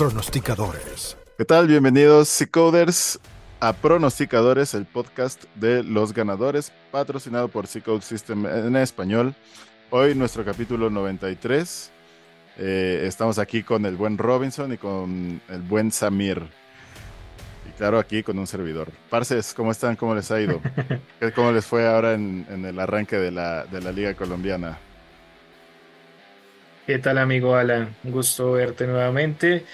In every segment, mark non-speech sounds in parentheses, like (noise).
pronosticadores. ¿Qué tal? Bienvenidos, Seacoders, a Pronosticadores, el podcast de los ganadores, patrocinado por Seacode System en español. Hoy nuestro capítulo 93. Eh, estamos aquí con el buen Robinson y con el buen Samir. Y claro, aquí con un servidor. Parces, ¿cómo están? ¿Cómo les ha ido? (laughs) ¿Cómo les fue ahora en, en el arranque de la, de la Liga Colombiana? ¿Qué tal amigo Alan? Un gusto verte nuevamente.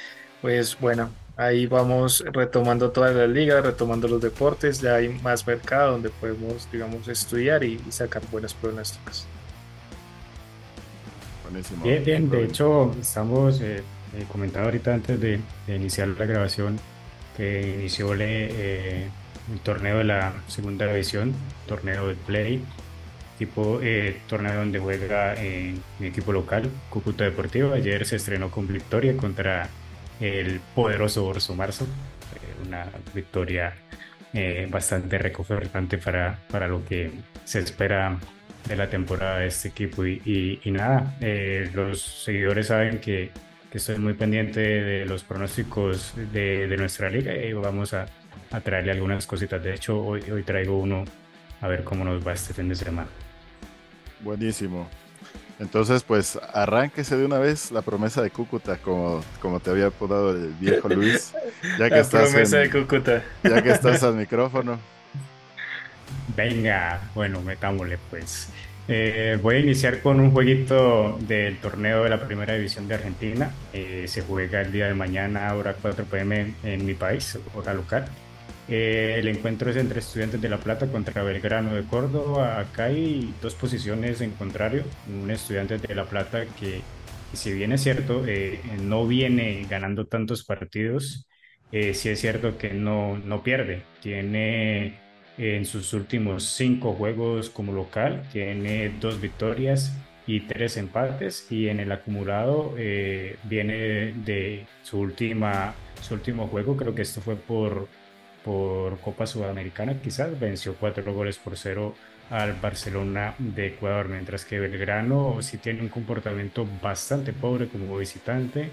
Pues bueno, ahí vamos retomando toda la liga, retomando los deportes, ya hay más mercado donde podemos, digamos, estudiar y, sacar buenas pronósticos. Buenísimo. Bien, bien, de hecho estamos eh, eh, comentando ahorita antes de, iniciar la grabación que inició eh, el torneo de la segunda división, torneo de play tipo eh, torneo donde juega eh, mi equipo local, Cúcuta Deportivo. Ayer se estrenó con victoria contra el poderoso Orso Marzo, eh, una victoria eh, bastante reconfortante para, para lo que se espera de la temporada de este equipo. Y, y, nada, los seguidores saben que, que, estoy muy pendiente de los pronósticos de, de nuestra liga y vamos a, a traerle algunas cositas. De hecho, hoy, hoy traigo uno a ver cómo nos va este fin de semana. Buenísimo. Entonces, pues arránquese de una vez la promesa de Cúcuta, como, como te había apodado el viejo Luis. Ya que la promesa de Cúcuta. Ya que estás al micrófono. Venga, bueno, metámosle pues. Eh, voy a iniciar con un jueguito del torneo de la Primera División de Argentina. Eh, se juega el día de mañana, hora 4 pm en mi país, hora local. Eh, el encuentro es entre Estudiantes de La Plata contra Belgrano de Córdoba. Acá hay dos posiciones en contrario. Un Estudiante de La Plata que, si bien es cierto, eh, no viene ganando tantos partidos, eh, sí es cierto que no, no pierde. Tiene en sus últimos cinco juegos como local, tiene dos victorias y tres empates. Y en el acumulado viene de su, última, su último juego, creo que esto fue por por Copa Sudamericana, quizás venció cuatro goles por cero al Barcelona de Ecuador, mientras que Belgrano sí tiene un comportamiento bastante pobre como visitante,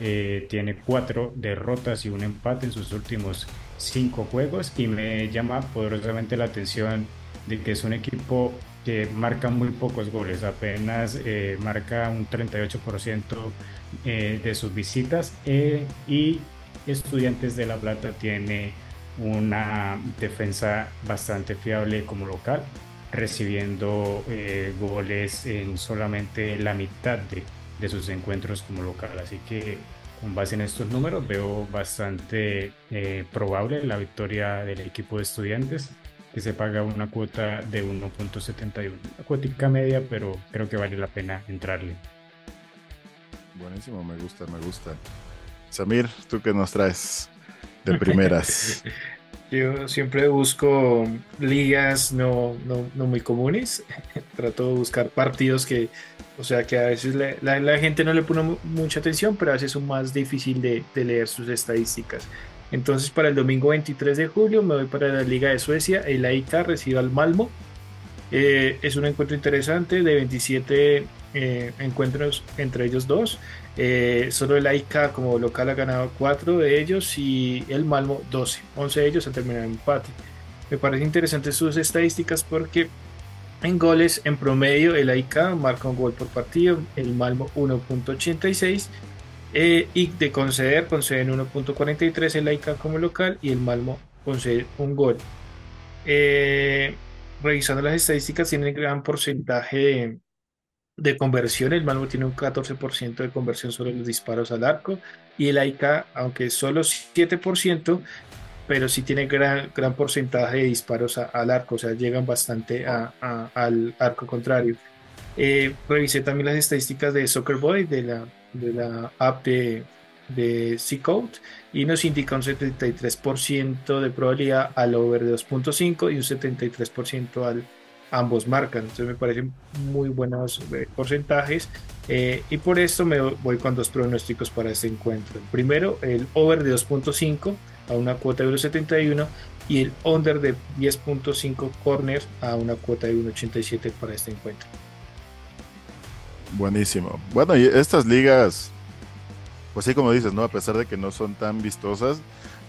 eh, tiene cuatro derrotas y un empate en sus últimos cinco juegos y me llama poderosamente la atención de que es un equipo que marca muy pocos goles, apenas eh, marca un 38% eh, de sus visitas y Estudiantes de La Plata tiene una defensa bastante fiable como local, recibiendo eh, goles en solamente la mitad de, de, sus encuentros como local. Así que con base en estos números veo bastante eh, probable la victoria del equipo de estudiantes que se paga una cuota de 1.71. Una cuotica media, pero creo que vale la pena entrarle. Buenísimo, me gusta, me gusta. Samir, ¿tú qué nos traes? De (laughs) primeras. Yo siempre busco ligas no, no, muy comunes. (laughs) Trato de buscar partidos que, o sea, que a veces la, gente no le pone mucha atención, pero a veces son más difícil de, leer sus estadísticas. Entonces, para el domingo 23 de julio me voy para la Liga de Suecia. El AIK recibe al Malmo. Eh, es un encuentro interesante de 27 eh, encuentros entre ellos dos. Eh, solo el AIK como local ha ganado 4 de ellos y el Malmo 12. 11 de ellos han terminado en empate. Me parece interesante sus estadísticas porque en goles en promedio el AIK marca un gol por partido, el Malmo 1.86 eh, y de conceder conceden 1.43 el AIK como local y el Malmo concede un gol. Revisando las estadísticas tiene gran porcentaje de conversión. El Malmo tiene un 14% de conversión sobre los disparos al arco y el AIK, aunque solo 7%, pero sí tiene gran, gran porcentaje de disparos al arco, o sea, llegan bastante al arco contrario. Eh, revisé también las estadísticas de Soccer Boy, de la, de la app de, de C-Code, y nos indica un 73% de probabilidad al over de 2.5 y un 73% al ambos marcan. Entonces me parecen muy buenos eh, porcentajes. Eh, y por esto me voy con dos pronósticos para este encuentro. primero, el over de 2.5 a una cuota de 1.71 y el under de 10.5 corners a una cuota de 1.87 para este encuentro. Buenísimo. Bueno, y estas ligas pues sí, como dices, ¿no? A pesar de que no son tan vistosas,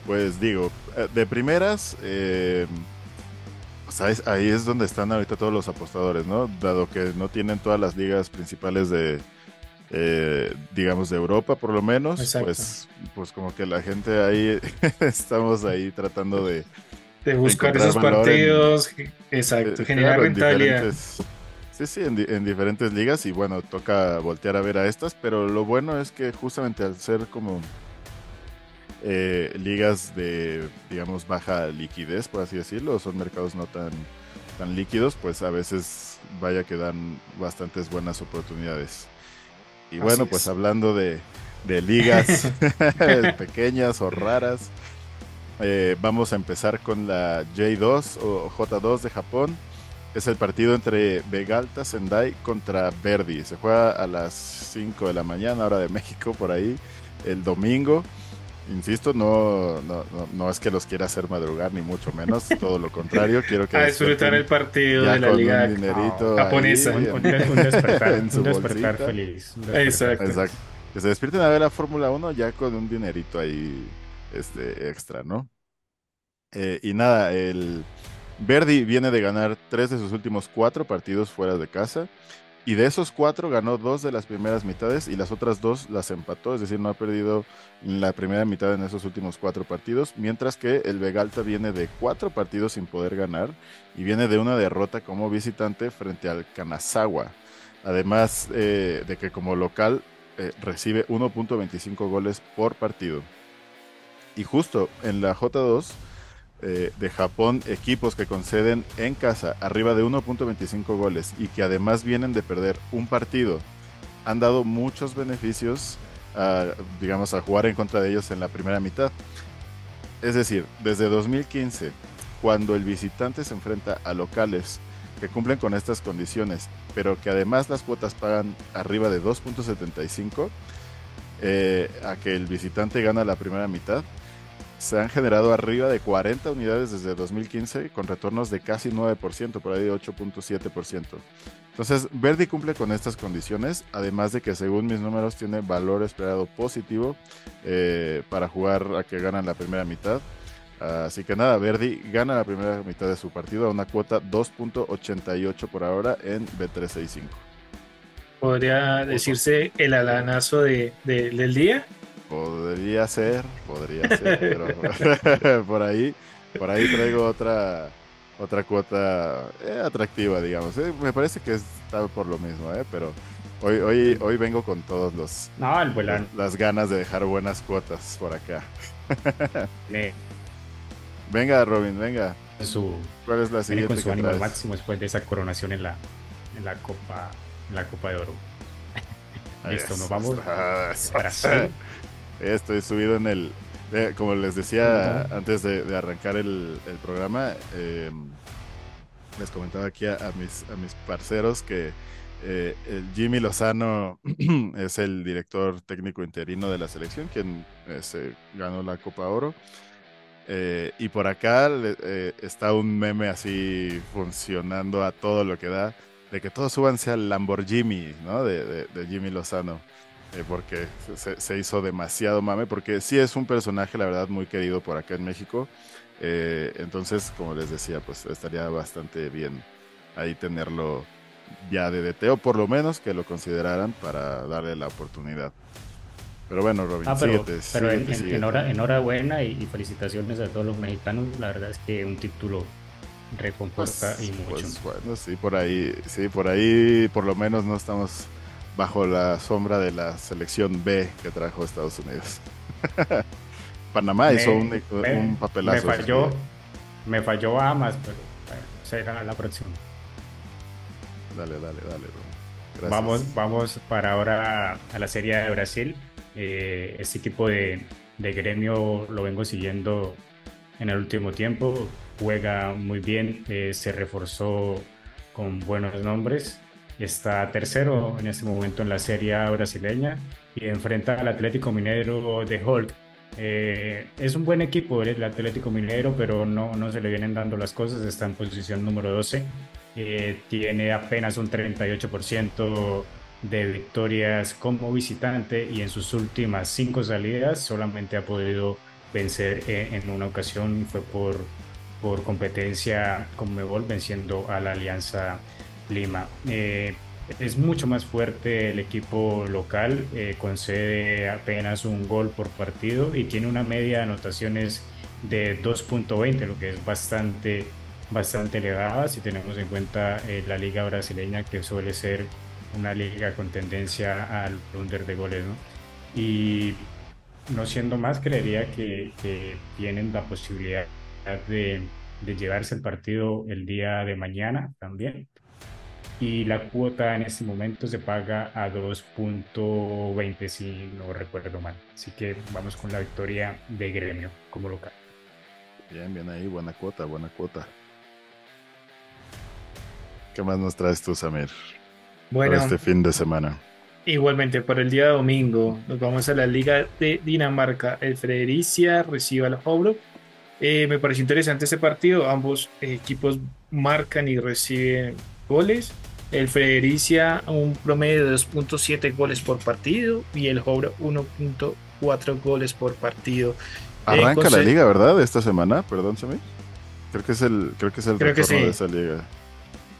pues digo, eh, de primeras, eh, pues ahí es donde están ahorita todos los apostadores, ¿no? Dado que no tienen todas las ligas principales de, eh, digamos, de Europa, por lo menos, pues, pues como que la gente ahí, (laughs) estamos ahí tratando de... De buscar esos partidos, exacto, generar rentabilidad. Sí, sí, en, diferentes ligas y bueno, toca voltear a ver a estas, pero lo bueno es que justamente al ser como eh, ligas de, digamos, baja liquidez, por así decirlo, son mercados no tan, tan líquidos, pues a veces vaya que dan bastantes buenas oportunidades. Y bueno, pues hablando de, de ligas (laughs) pequeñas o raras, eh, vamos a empezar con la J2 o J2 de Japón es el partido entre Vegalta Sendai contra Verdi. Se juega a las 5 de la mañana, hora de México, por ahí, el domingo. Insisto, no, no, no, es que los quiera hacer madrugar, ni mucho menos, (laughs) todo lo contrario. Quiero que a disfrutar el partido de la liga japonesa. un, despertar, (laughs) un despertar feliz. Exacto. Exacto. Que se despierten a ver la Fórmula 1 ya con un dinerito ahí este, extra, ¿no? Eh, y nada, el, Verdi viene de ganar tres de sus últimos cuatro partidos fuera de casa. Y de esos cuatro ganó dos de las primeras mitades y las otras dos las empató, es decir, no ha perdido la primera mitad en esos últimos cuatro partidos, mientras que el Vegalta viene de cuatro partidos sin poder ganar y viene de una derrota como visitante frente al Kanazawa. Además eh, de que como local eh, recibe 1.25 goles por partido. Y justo en la J2 eh, de Japón equipos que conceden en casa arriba de 1.25 goles y que además vienen de perder un partido han dado muchos beneficios a, digamos a jugar en contra de ellos en la primera mitad. Es decir desde 2015 cuando el visitante se enfrenta a locales que cumplen con estas condiciones pero que además las cuotas pagan arriba de 2.75 eh, a que el visitante gana la primera mitad se han generado arriba de 40 unidades desde 2015 con retornos de casi 9%, por ahí de 8.7%. Entonces, Verdi cumple con estas condiciones, además de que según mis números tiene valor esperado positivo eh, para jugar a que ganan la primera mitad. Así que nada, Verdi gana la primera mitad de su partido a una cuota 2.88 por ahora en B365. Podría decirse el alanazo de, del día. Podría ser, podría ser, pero (laughs) por ahí, por ahí traigo otra otra cuota eh, atractiva, digamos. Eh, me parece que está por lo mismo, eh, pero hoy, hoy, hoy vengo con todos los, no, las ganas de dejar buenas cuotas por acá. Venga, Robin, venga. Su, ¿Cuál es la siguiente? Con su ánimo máximo después de esa coronación en la, en la Copa, en la Copa de Oro. Listo, nos vamos a Brasil. (laughs) Estoy subido en el. Eh, como les decía antes de, arrancar el, programa, eh, les comentaba aquí a, mis, a mis parceros que eh, el Jimmy Lozano (clears throat) es el director técnico interino de la selección, quien se ganó la Copa Oro. y por acá está un meme así funcionando a todo lo que da, de que todos súbanse al Lamborghini, ¿no? de Jimmy Lozano. Eh, porque se, hizo demasiado mame, porque sí es un personaje, la verdad, muy querido por acá en México. Eh, entonces, como les decía, pues estaría bastante bien ahí tenerlo ya de DT, o por lo menos que lo consideraran para darle la oportunidad. Pero bueno, Robin, ah, pero, pero enhorabuena y, felicitaciones a todos los mexicanos. La verdad es que un título recompensa pues, y mucho. Pues, bueno, sí, por ahí, sí, por ahí por lo menos no estamos bajo la sombra de la selección B que trajo Estados Unidos. (laughs) Panamá hizo un, papelazo. Me falló, me falló Amas, pero bueno, será la próxima. Dale, dale, dale. Vamos, vamos para ahora a la Serie de Brasil. Eh, este equipo de, de gremio lo vengo siguiendo en el último tiempo. Juega muy bien, eh, se reforzó con buenos nombres está tercero en este momento en la Serie brasileña y enfrenta al Atlético Minero de Hulk. Eh, es un buen equipo el Atlético Minero, pero no, no se le vienen dando las cosas. Está en posición número 12. Eh, tiene apenas un 38% de victorias como visitante y en sus últimas cinco salidas solamente ha podido vencer eh, en una ocasión, fue por, por competencia con Mebol venciendo a la Alianza Lima. Eh, es mucho más fuerte el equipo local, eh, concede apenas un gol por partido y tiene una media de anotaciones de 2.20, lo que es bastante, bastante elevada si tenemos en cuenta la liga brasileña que suele ser una liga con tendencia al under de goles. Y no siendo más, creería que, tienen la posibilidad de, llevarse el partido el día de mañana también. Y la cuota en este momento se paga a 2.20 si no recuerdo mal. Así que vamos con la victoria de Gremio como local. Bien, bien ahí, buena cuota, buena cuota. ¿Qué más nos traes tú, Samir? Bueno, este fin de semana. Igualmente, por el día domingo nos vamos a la Liga de Dinamarca. El Fredericia recibe al Hobro. Eh, me pareció interesante este partido. Ambos equipos marcan y reciben goles. El Fredericia un promedio de 2.7 goles por partido y el Hobro 1.4 goles por partido. Eh, Arranca la liga, ¿verdad? Esta semana, perdón, Samir. Creo que es el, creo que es el retorno de esa liga.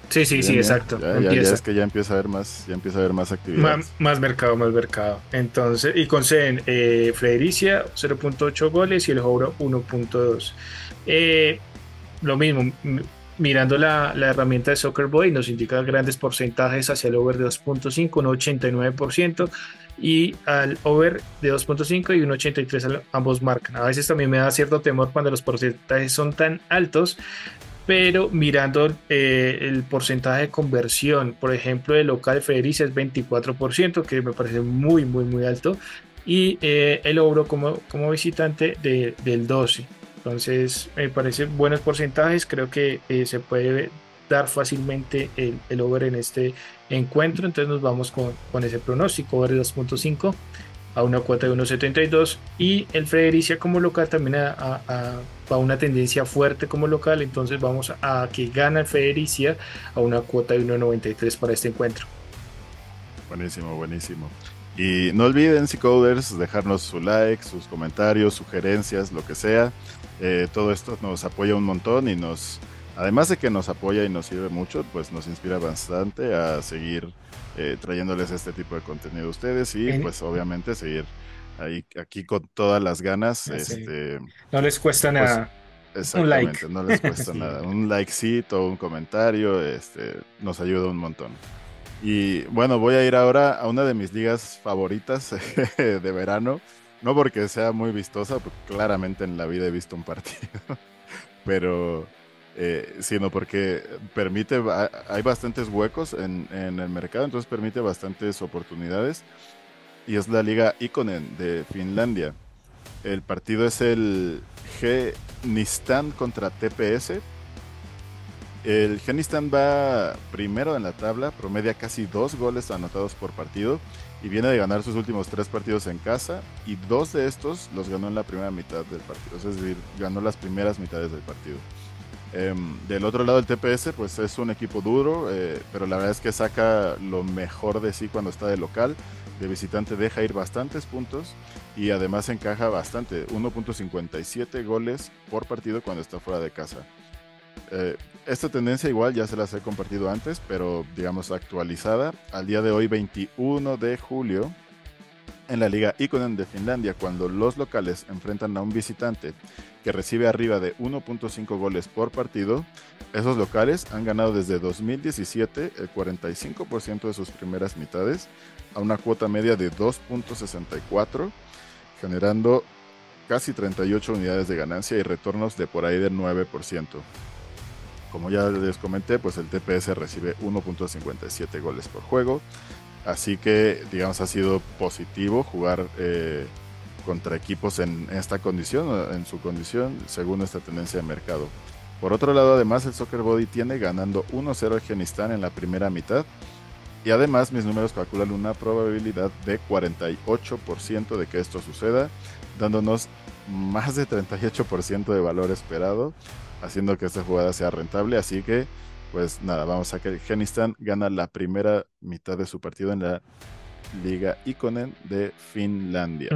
Sí, sí, sí, exacto. Ya, es que ya empieza a haber más, ya empieza a haber más actividad. Más, mercado, más mercado. Entonces, y conceden eh, Fredericia 0.8 goles y el Jouro 1.2. Eh, lo mismo, mirando la, la, herramienta de Soccer Boy, nos indica grandes porcentajes hacia el over de 2.5, un 89%, y al over de 2.5 y un 83 ambos marcan. A veces también me da cierto temor cuando los porcentajes son tan altos, pero mirando eh, el porcentaje de conversión, por ejemplo, el local Federici es 24%, que me parece muy, muy, muy alto, y eh, el Obro como, como visitante de, del 12%. Entonces, me parecen buenos porcentajes, creo que eh, se puede dar fácilmente el, over en este encuentro, entonces nos vamos con, con ese pronóstico, over 2.5 a una cuota de 1.72 y el Fredericia como local también a, a, una tendencia fuerte como local, entonces vamos a, que gana el Fredericia a una cuota de 1.93 para este encuentro. Buenísimo, buenísimo. Y no olviden, Coders, dejarnos su like, sus comentarios, sugerencias, lo que sea. Eh, todo esto nos apoya un montón y nos, además de que nos apoya y nos sirve mucho, pues nos inspira bastante a seguir eh, trayéndoles este tipo de contenido a ustedes y pues obviamente seguir ahí aquí con todas las ganas. Este, no les cuesta pues, nada. Exactamente, no les cuesta (laughs) nada. Un likecito, un comentario, este, nos ayuda un montón. Y bueno, voy a ir ahora a una de mis ligas favoritas (laughs) de verano. No porque sea muy vistosa, porque claramente en la vida he visto un partido. (laughs) Pero eh, sino porque permite, hay bastantes huecos en, el mercado, entonces permite bastantes oportunidades. Y es la Liga Ikonen de Finlandia. El partido es el Genistan contra TPS. El Genistan va primero en la tabla, promedia casi dos goles anotados por partido y viene de ganar sus últimos tres partidos en casa y dos de estos los ganó en la primera mitad del partido, es decir, ganó las primeras mitades del partido. Em, del otro lado, el TPS, pues es un equipo duro, eh, pero la verdad es que saca lo mejor de sí cuando está de local. De visitante deja ir bastantes puntos y además encaja bastante, 1.57 goles por partido cuando está fuera de casa. Eh, esta tendencia igual ya se las he compartido antes, pero digamos actualizada. Al día de hoy, 21 de julio, en la Liga Ikonen de Finlandia, cuando los locales enfrentan a un visitante que recibe arriba de 1.5 goles por partido, esos locales han ganado desde 2017 el 45% de sus primeras mitades a una cuota media de 2.64, generando casi 38 unidades de ganancia y retornos de por ahí del 9%. Como ya les comenté, pues el TPS recibe 1.57 goles por juego, así que digamos ha sido positivo jugar eh, contra equipos en esta condición, en su condición, según esta tendencia de mercado. Por otro lado, además, el Soccer Body tiene ganando 1-0 Afganistán en la primera mitad. Y además, mis números calculan una probabilidad de 48% de que esto suceda, dándonos más de 38% de valor esperado, haciendo que esta jugada sea rentable. Así que pues nada, vamos a que Afganistán gana la primera mitad de su partido en la Liga Iconen de Finlandia.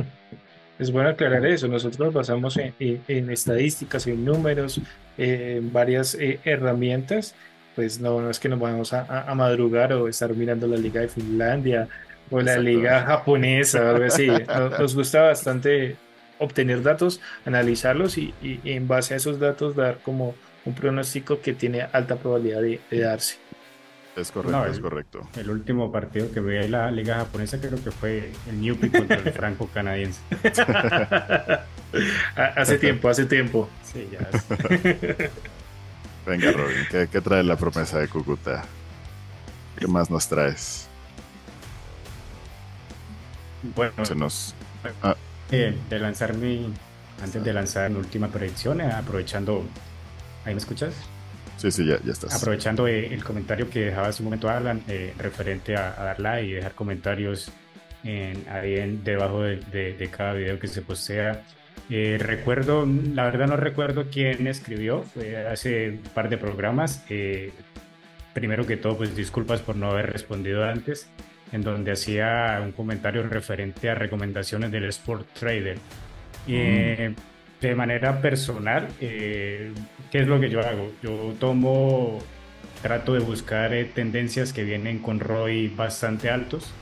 Es bueno aclarar eso. Nosotros nos basamos en, estadísticas, en números, en varias eh, herramientas. Pues no, no es que nos vayamos a, madrugar o estar mirando la Liga de Finlandia o la Liga japonesa o algo así. Nos, gusta bastante obtener datos, analizarlos y, en base a esos datos dar como un pronóstico que tiene alta probabilidad de darse. Es correcto, es correcto. El último partido que vi en la liga japonesa creo que fue el Newpi (laughs) contra el franco canadiense. (laughs) hace tiempo, hace tiempo. Sí, ya. (laughs) Venga, Robin, ¿qué, trae la promesa de Cúcuta? ¿Qué más nos traes? Bueno, se nos. Ah. Eh, de lanzar mi. Antes de lanzar mi última predicción, eh, aprovechando. ¿Ahí me escuchas? Sí, sí, ya, ya estás. Aprovechando eh, el comentario que dejaba hace un momento Alan, eh, referente a, dar like y dejar comentarios en, ahí en, debajo de, cada video que se postea. Eh, recuerdo, la verdad no recuerdo quién escribió, fue hace un par de programas. primero que todo, pues disculpas por no haber respondido antes, en donde hacía un comentario referente a recomendaciones del Sport Trader. Mm de manera personal, eh, ¿qué es lo que yo hago? Yo tomo, trato de buscar eh, tendencias que vienen con ROI bastante altos.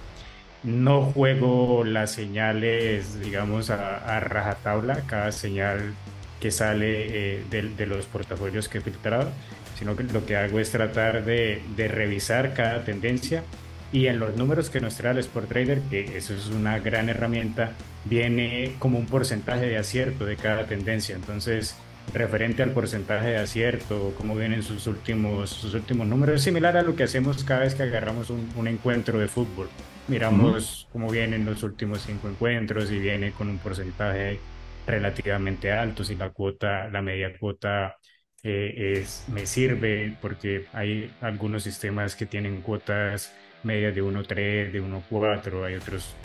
No juego las señales, digamos, a, rajatabla, cada señal que sale eh, de, los portafolios que he filtrado, sino que lo que hago es tratar de, de revisar cada tendencia y en los números que nos trae el Sport Trader, que eso es una gran herramienta, viene como un porcentaje de acierto de cada tendencia. Entonces, referente al porcentaje de acierto, cómo vienen sus últimos, sus últimos números, es similar a lo que hacemos cada vez que agarramos un, encuentro de fútbol. Miramos cómo vienen los últimos cinco encuentros y viene con un porcentaje relativamente alto. Si la cuota, la media cuota eh, es, me sirve porque hay algunos sistemas que tienen cuotas medias de 1.3, de 1.4, hay otros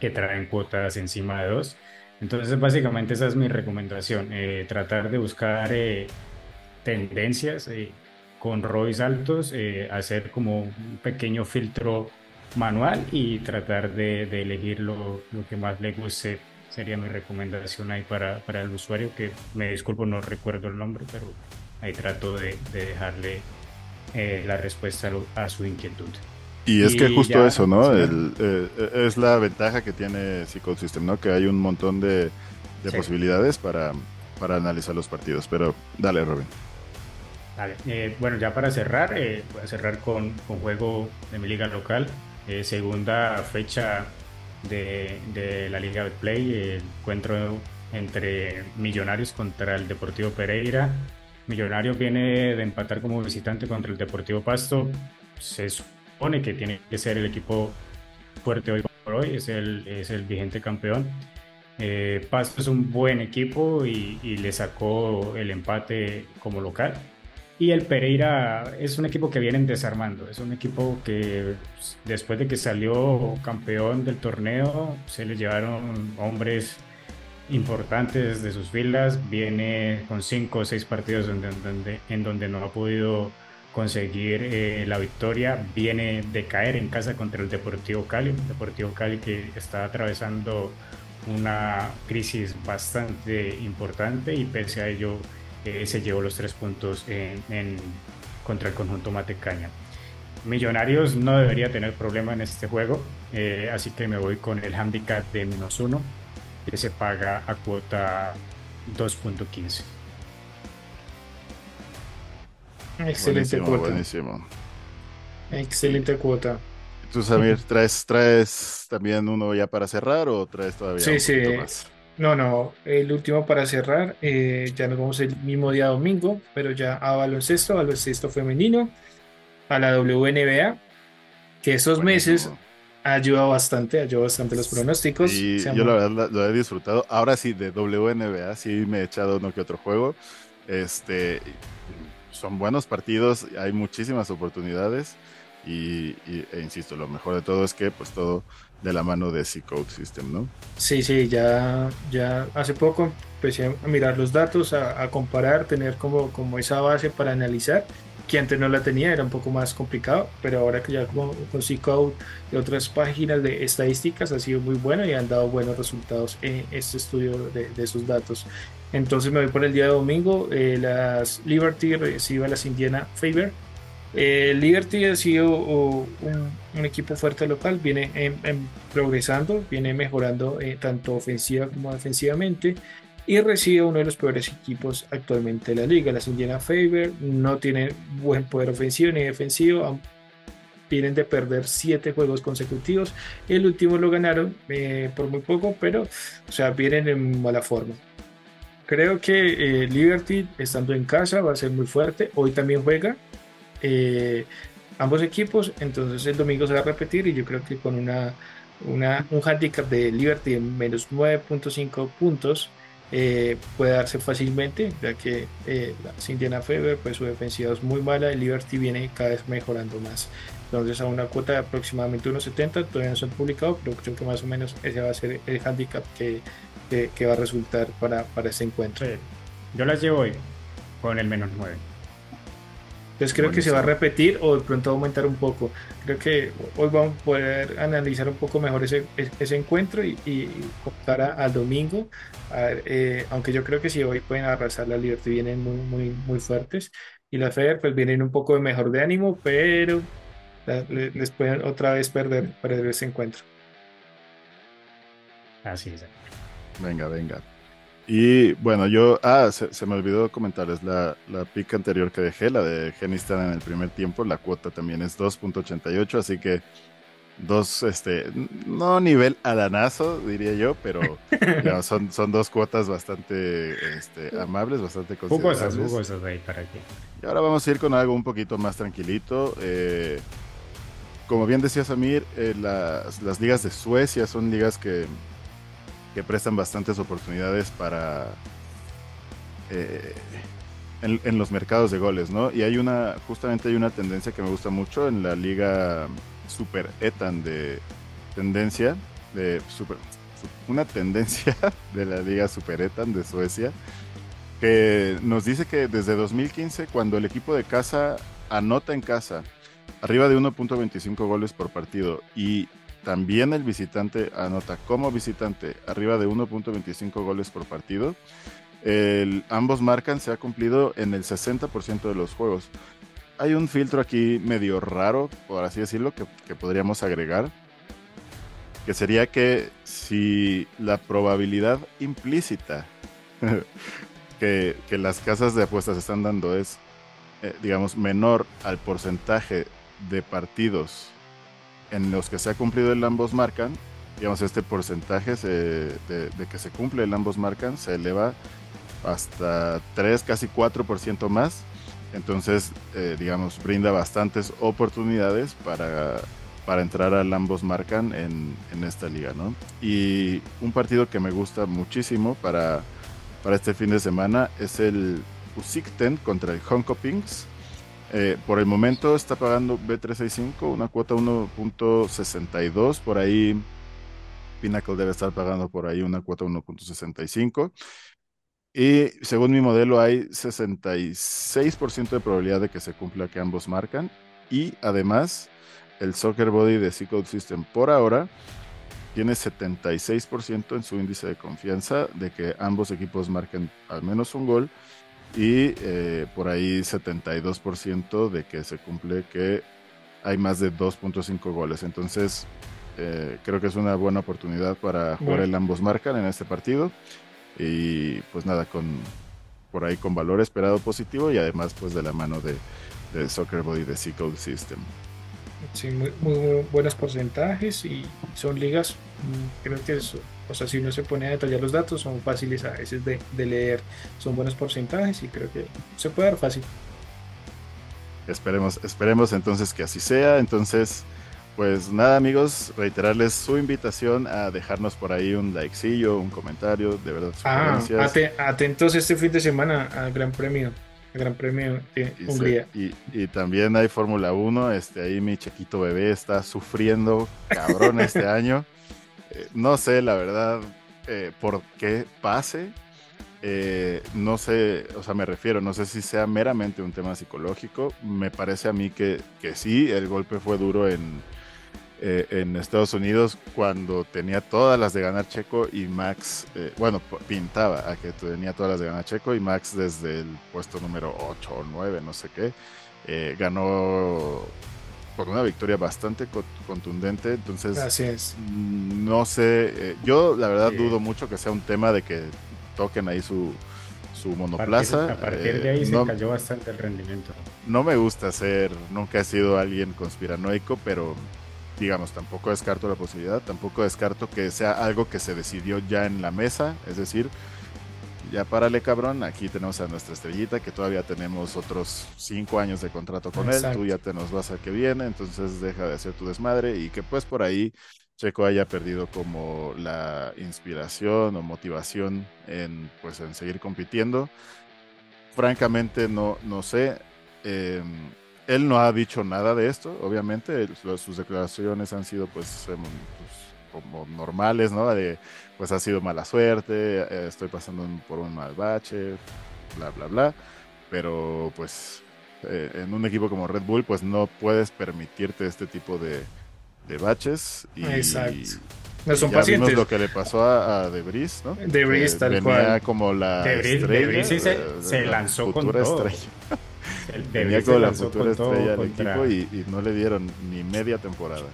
que traen cuotas encima de 2. Entonces, básicamente esa es mi recomendación, eh, tratar de buscar eh, tendencias eh, con ROIs altos, hacer como un pequeño filtro manual y tratar de, elegir lo, que más le guste. Sería mi recomendación ahí para, para el usuario, que me disculpo, no recuerdo el nombre, pero ahí trato de, dejarle la respuesta a su inquietud. Y es que justo eso, ¿no? El, eh, es la ventaja que tiene System, ¿no? Que hay un montón de, posibilidades para, para analizar los partidos. Pero dale, Robin. Vale. Eh, bueno, ya para cerrar, eh, voy a cerrar con, con juego de mi liga local. segunda fecha de, de la Liga Play. encuentro entre Millonarios contra el Deportivo Pereira. Millonarios viene de empatar como visitante contra el Deportivo Pasto. Se supone que tiene que ser el equipo fuerte hoy por hoy, es el, es el vigente campeón. Eh, Pasto es un buen equipo y, le sacó el empate como local. Y el Pereira es un equipo que vienen desarmando, es un equipo que después de que salió campeón del torneo se le llevaron hombres importantes de sus filas, viene con cinco o seis partidos en donde, en donde no ha podido conseguir eh, la victoria. Viene de caer en casa contra el Deportivo Cali, Deportivo Cali que está atravesando una crisis bastante importante y pese a ello eh, se llevó los tres puntos en, contra el conjunto Matecaña. Millonarios no debería tener problema en este juego, eh, así que me voy con el handicap de menos uno, que se paga a cuota 2.15. Excelente cuota. Buenísimo. Excelente cuota. ¿Tú, Samir, traes, traes también uno ya para cerrar o traes todavía sí, sí. más? No, no, el último para cerrar, eh, ya nos vamos el mismo día domingo, pero ya a baloncesto, baloncesto femenino, a la WNBA, que esos meses ha ayudado bastante, ayudado bastante los pronósticos. Y yo la verdad lo he disfrutado. Ahora sí, de WNBA sí me he echado uno que otro juego. Este, son buenos partidos, hay muchísimas oportunidades y, e insisto, lo mejor de todo es que pues todo de la mano de C-Code System, ¿no? Sí, sí, ya, ya hace poco empecé a mirar los datos, a, comparar, tener como, como esa base para analizar que antes no la tenía, era un poco más complicado, pero ahora que ya con, con C-Code y otras páginas de estadísticas ha sido muy bueno y han dado buenos resultados en este estudio de, de esos datos. Entonces me voy por el día de domingo, eh, las Liberty recibe a las Indiana Favor. Eh, Liberty ha sido un, equipo fuerte local, viene en, en progresando, viene mejorando eh, tanto ofensiva como defensivamente y recibe uno de los peores equipos actualmente de la liga. Las Indiana Favor no tienen buen poder ofensivo ni defensivo, vienen de perder siete juegos consecutivos. El último lo ganaron eh, por muy poco, pero o sea, vienen en mala forma. Creo que eh, Liberty, estando en casa, va a ser muy fuerte. Hoy también juega eh, ambos equipos, entonces el domingo se va a repetir y yo creo que con una, una un handicap de Liberty en menos 9.5 puntos eh, puede darse fácilmente, ya que eh, la pues su defensiva es muy mala, el Liberty viene cada vez mejorando más. Entonces a una cuota de aproximadamente 1.70, todavía no se han publicado, pero creo que más o menos ese va a ser el handicap que, que, que va a resultar para, para ese encuentro. Sí. Yo las llevo hoy con el menos 9. Entonces creo que se va a repetir o de pronto aumentar un poco. Creo que hoy vamos a poder analizar un poco mejor ese, ese encuentro y, y contar al domingo. A ver, eh, aunque yo creo que sí, hoy pueden arrasar la Liberty, vienen muy, muy, muy fuertes. Y la Feder pues vienen un poco de mejor de ánimo, pero les pueden otra vez perder, perder ese encuentro. Así es. Venga, venga. Y bueno, yo, ah, se, se me olvidó comentarles la, la pick anterior que dejé, la de Genistan en el primer tiempo, la cuota también es 2.88, así que dos, este, no nivel alanazo, diría yo, pero (laughs) digamos, son, son dos cuotas bastante este, amables, bastante considerables. Jugosas, jugosas ahí para aquí. Y ahora vamos a ir con algo un poquito más tranquilito. Eh, como bien decía Samir, eh, las, las ligas de Suecia son ligas que que prestan bastantes oportunidades para eh, en, en, los mercados de goles, ¿no? Y hay una, justamente hay una tendencia que me gusta mucho en la liga Super Etan de tendencia, de super, una tendencia (laughs) de la liga Super Etan de Suecia, que nos dice que desde 2015, cuando el equipo de casa anota en casa arriba de 1.25 goles por partido y también el visitante anota como visitante arriba de 1.25 goles por partido. Ambos marcan se ha cumplido en el 60% de los juegos. Hay un filtro aquí medio raro, por así decirlo, que, que podríamos agregar, que sería que si la probabilidad implícita (laughs) que, que, las casas de apuestas están dando es, eh, digamos, menor al porcentaje de partidos en los que se ha cumplido el ambos marcan, digamos, este porcentaje de, que se cumple el ambos marcan se eleva hasta 3, casi 4% más. Entonces, eh, digamos, brinda bastantes oportunidades para, para entrar al ambos marcan en, en, esta liga, ¿no? Y un partido que me gusta muchísimo para, para este fin de semana es el Usikten contra el Honkopings. Eh, por el momento está pagando B365 una cuota 1.62. Por ahí Pinnacle debe estar pagando por ahí una cuota 1.65. Y según mi modelo hay 66% de probabilidad de que se cumpla que ambos marcan. Y además el Soccer Body de C-Code System por ahora tiene 76% en su índice de confianza de que ambos equipos marquen al menos un gol y eh, por ahí 72% de que se cumple que hay más de 2.5 goles. Entonces, eh, creo que es una buena oportunidad para jugar el ambos marcan en este partido. Y pues nada, con por ahí con valor esperado positivo y además pues de la mano de, de Soccer Body de C-Code System. Sí, muy, muy, buenos porcentajes y son ligas, mm, creo que es, o sea, si uno se pone a detallar los datos, son fáciles a veces de, de leer, son buenos porcentajes y creo que se puede dar fácil. Esperemos, esperemos entonces que así sea. Entonces, pues nada amigos, reiterarles su invitación a dejarnos por ahí un likecillo, un comentario, de verdad. Ah, atentos este fin de semana al Gran Premio. Gran Premio de y Hungría. Se, y, y, también hay Fórmula 1, este, ahí mi chiquito bebé está sufriendo cabrón (laughs) este año. Eh, no sé, la verdad, eh, por qué pase, eh, no sé, o sea, me refiero, no sé si sea meramente un tema psicológico. Me parece a mí que, que sí, el golpe fue duro en, eh, en Estados Unidos cuando tenía todas las de ganar Checo y Max, eh, bueno, pintaba a que tenía todas las de ganar Checo y Max desde el puesto número 8 o 9, no sé qué, ganó por una victoria bastante contundente. Entonces, Así es. Mm, no sé, yo la verdad dudo mucho que sea un tema de que toquen ahí su, su monoplaza. A partir, de ahí se cayó bastante el rendimiento. No me gusta ser, nunca he sido alguien conspiranoico, pero digamos, tampoco descarto la posibilidad, tampoco descarto que sea algo que se decidió ya en la mesa, es decir, ya párale cabrón, aquí tenemos a nuestra estrellita que todavía tenemos otros cinco años de contrato con él, tú ya te nos vas a que viene, entonces deja de hacer tu desmadre y que pues por ahí Checo haya perdido como la inspiración o motivación en, pues, en seguir compitiendo. Francamente, no, no sé. Em, él no ha dicho nada de esto, obviamente. sus declaraciones han sido, pues, em, pues, como normales, ¿no? De, pues ha sido mala suerte, eh, estoy pasando por un mal bache, bla, bla, bla. Pero, pues, eh, en un equipo como Red Bull, pues no puedes permitirte este tipo de de baches. Y, Exacto. No son ya pacientes. Vimos lo que le pasó a, Debris, ¿no? Debris, tal venía cual. como la Debris, estrella, Debris sí se, se lanzó con todo. Estrella. Venía como la futura estrella del equipo y, y, no le dieron ni media temporada.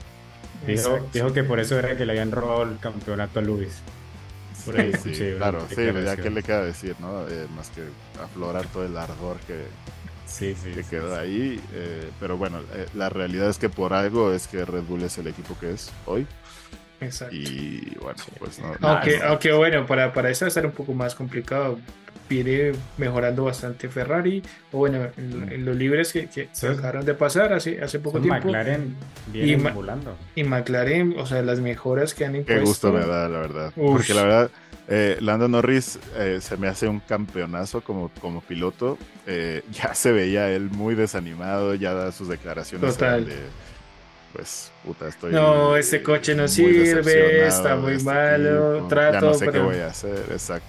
Dijo, dijo, que por eso era que le habían robado el campeonato a Luis. Por ahí sí, sí claro, sí, ya que le queda decir, ¿no? Eh, más que aflorar todo el ardor que, sí, sí, que quedó ahí. Eh, pero bueno, eh, la realidad es que por algo es que Red Bull es el equipo que es hoy. Exacto. Y bueno, pues no. Aunque, aunque bueno, para, para eso va a estar un poco más complicado. Viene mejorando bastante Ferrari, o bueno, en, los libres que, que se dejaron de pasar hace, hace poco tiempo. McLaren viene y, y McLaren, o sea, las mejoras que han impuesto. Qué gusto me da, la verdad. Porque la verdad, eh, Lando Norris eh, se me hace un campeonazo como, como piloto. Eh, (laughs) ya se veía él muy desanimado, ya da sus declaraciones Total. de pues puta estoy no ese coche no sirve está muy este malo trato ya no sé qué voy a hacer exacto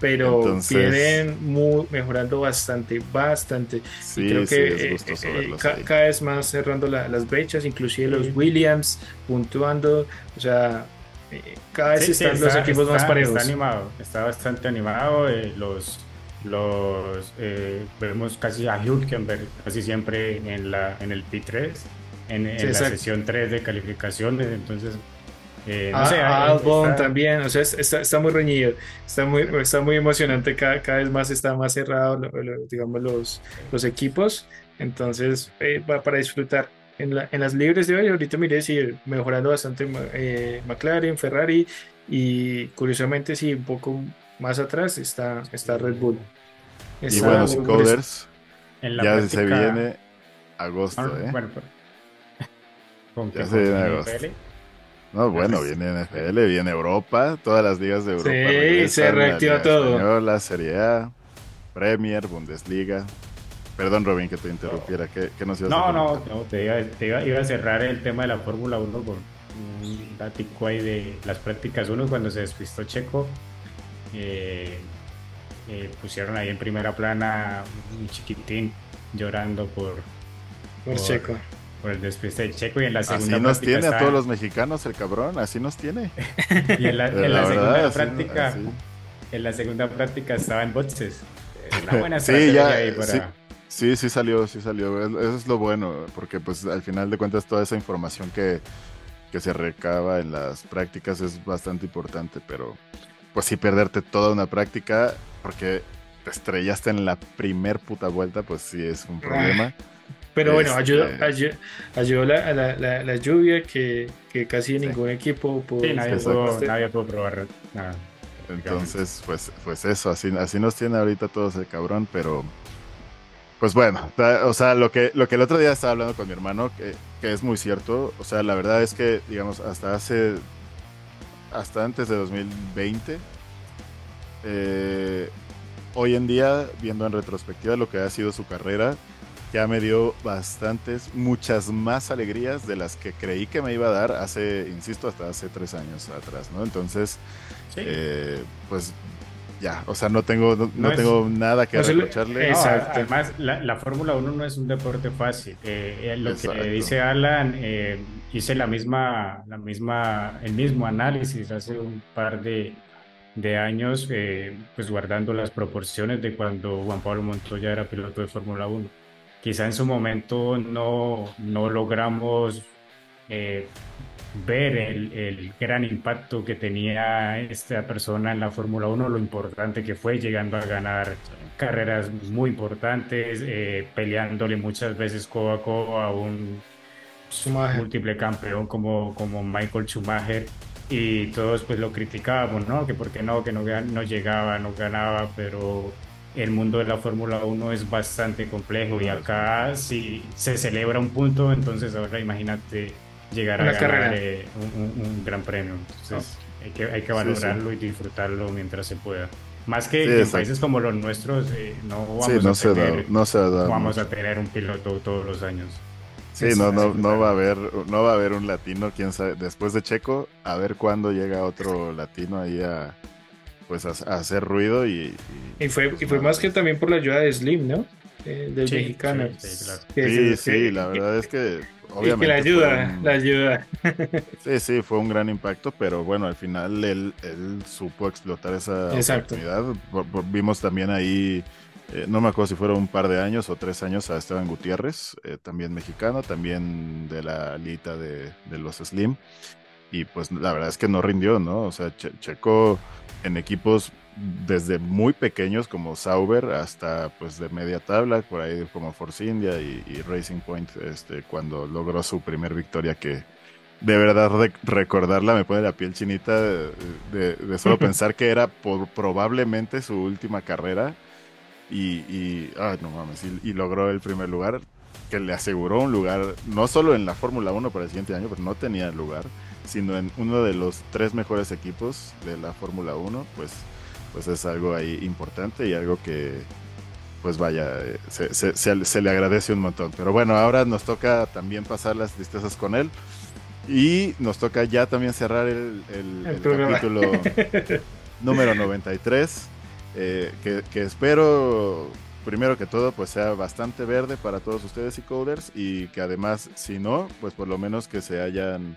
pero Entonces, vienen muy, mejorando bastante bastante sí, creo sí, que es gustoso eh, ca ahí. cada vez más cerrando la, las brechas inclusive los Williams puntuando o sea eh, cada vez Sí, sí, están los está- equipos más parejos Está animado, está bastante animado. eh, los los eh, vemos casi a Hülkenberg casi siempre en la en el P3, en, la sesión 3 de calificaciones. Entonces, eh, no Ah, sé, ah, está- también, o sea, es- está, está muy reñido, está muy, está muy emocionante, cada, cada vez más está más cerrado, lo- lo- digamos, los, los entonces eh, va para disfrutar. En, la- en las libres de hoy, ahorita miré, sí, mejorando bastante eh, McLaren, Ferrari, y curiosamente, sí, un poco más atrás está, está Red Bull. y Está bueno si por eso. coders en la ya se práctica- viene agosto eh bueno, pero- ¿con Ya se viene ¿Con agosto. No bueno viene NFL viene Europa todas las ligas de Europa Sí, regresan, se reactiva todo. Española, Serie A Premier Bundesliga perdón Robin que te interrumpiera ¿qué, qué nos ibas a No, no, no, te, iba, te iba- iba a cerrar el tema de la Fórmula 1 con un datico ahí de las prácticas 1 cuando se despistó Checo. eh, eh, pusieron ahí en primera plana un chiquitín llorando por, Por por- Checo. Por el despiste de Checo y en la segunda Así nos tiene a todos los mexicanos el cabrón, así nos tiene. (laughs) y en la, en la La segunda verdad, práctica así. en la segunda práctica (laughs) estaba en boxes. Una buena Sí, ya, ahí para- sí. Sí, sí salió, sí salió. Es- Eso es lo bueno, porque pues al final de cuentas toda esa información que, que se recaba en las prácticas es bastante importante, pero pues sí perderte toda una práctica porque te estrellaste en la primer puta vuelta, pues sí es un problema. Pero bueno, Este- ayudó, ayudó, ayudó la, la, la, la lluvia que, que casi ningún equipo pudo. Sí, nadie pudo, nadie pudo probar nada. Entonces, pues, pues eso, así, así nos tiene ahorita todos el cabrón, pero pues bueno, o sea, lo que, lo que el otro día estaba hablando con mi hermano, que, que es muy cierto, o sea, la verdad es que, digamos, hasta hace, hasta antes de 2020, eh, hoy en día, viendo en retrospectiva lo que ha sido su carrera, ya me dio bastantes, muchas más alegrías de las que creí que me iba a dar hace, insisto, hasta hace tres años atrás, ¿no? Entonces, Sí. eh, pues ya, o sea, no tengo, no, tengo nada que reprocharle. además, la, Fórmula 1 no es un deporte fácil. Eh, eh, lo que dice Alan, eh, hice la misma, la misma, el mismo análisis hace un par de, de años, pues guardando las proporciones de cuando Juan Pablo Montoya era piloto de Fórmula 1. Quizá en su momento no, no logramos ver el, el, gran impacto que tenía esta persona en la Fórmula 1, lo importante que fue, llegando a ganar carreras muy importantes, eh, peleándole muchas veces codo a codo a un múltiple campeón como, como Michael Schumacher. Y todos pues lo criticábamos, ¿no? Que por qué no, que no, no llegaba, no ganaba, pero el mundo de la Fórmula 1 es bastante complejo y acá si se celebra un punto, entonces ahora imagínate llegar a ganar eh, un, gran premio. Entonces hay, que, hay que valorarlo y disfrutarlo mientras se pueda. Más que en países como los nuestros, eh, no vamos a tener, no vamos a tener un piloto todos los años. Sí, no, no, no va a haber, no va a haber un latino, quién sabe, después de Checo, a ver cuándo llega otro latino ahí a pues a, hacer ruido y, y, fue, y fue más que también por la ayuda de Slim, ¿no? Eh, del mexicano. Sí, sí, la verdad es que obviamente. la ayuda, la (laughs) ayuda. sí, sí, fue un gran impacto, pero bueno, al final él, él supo explotar esa oportunidad. Vimos también ahí, eh, no me acuerdo si fueron un par de años o tres años a Esteban Gutiérrez, eh, también mexicano, también de la lita de, los Slim. Y pues la verdad es que no rindió, ¿no? O sea, Checo en equipos desde muy pequeños como Sauber hasta pues de media tabla, por ahí como Force India y, Racing Point, este, cuando logró su primer victoria que de verdad recordarla me pone la piel chinita de, solo (laughs) pensar que era probablemente su última carrera y, y no mames, y, logró el primer lugar que le aseguró un lugar no solo en la Fórmula 1 para el siguiente año, pero no tenía lugar, sino en uno de los tres mejores equipos de la Fórmula 1, pues pues es algo ahí importante y algo que, pues vaya, eh, se, le agradece un montón. Pero bueno, ahora nos toca también pasar las tristezas con él. Y nos toca ya también cerrar el, capítulo (laughs) número 93, eh, que, que, espero, primero que todo, pues sea bastante verde para todos ustedes y coders, y que además, si no, pues por lo menos que se hayan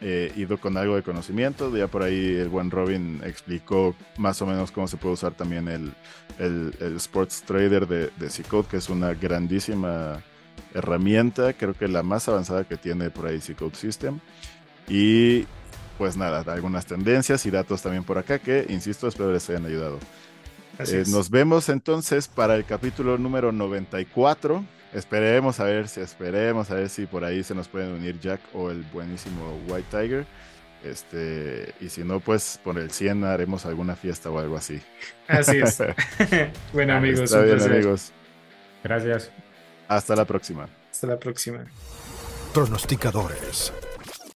eh, ido con algo de conocimiento. Ya por ahí el buen Robin explicó más o menos cómo se puede usar también el, el, Sports Trader de, de C-Code, que es una grandísima herramienta, creo que la más avanzada que tiene por ahí C-Code System. Y pues nada, algunas tendencias y datos también por acá que, insisto, espero les hayan ayudado. Eh, nos vemos entonces para el capítulo número 94 Esperemos a ver si esperemos a ver si por ahí se nos pueden unir Jack o el buenísimo White Tiger. Este, y si no, pues por el 100 haremos alguna fiesta o algo así. Así es. (laughs) (laughs) bueno, amigos. Está bien, amigos. Gracias. Hasta la próxima. Hasta la próxima. Pronosticadores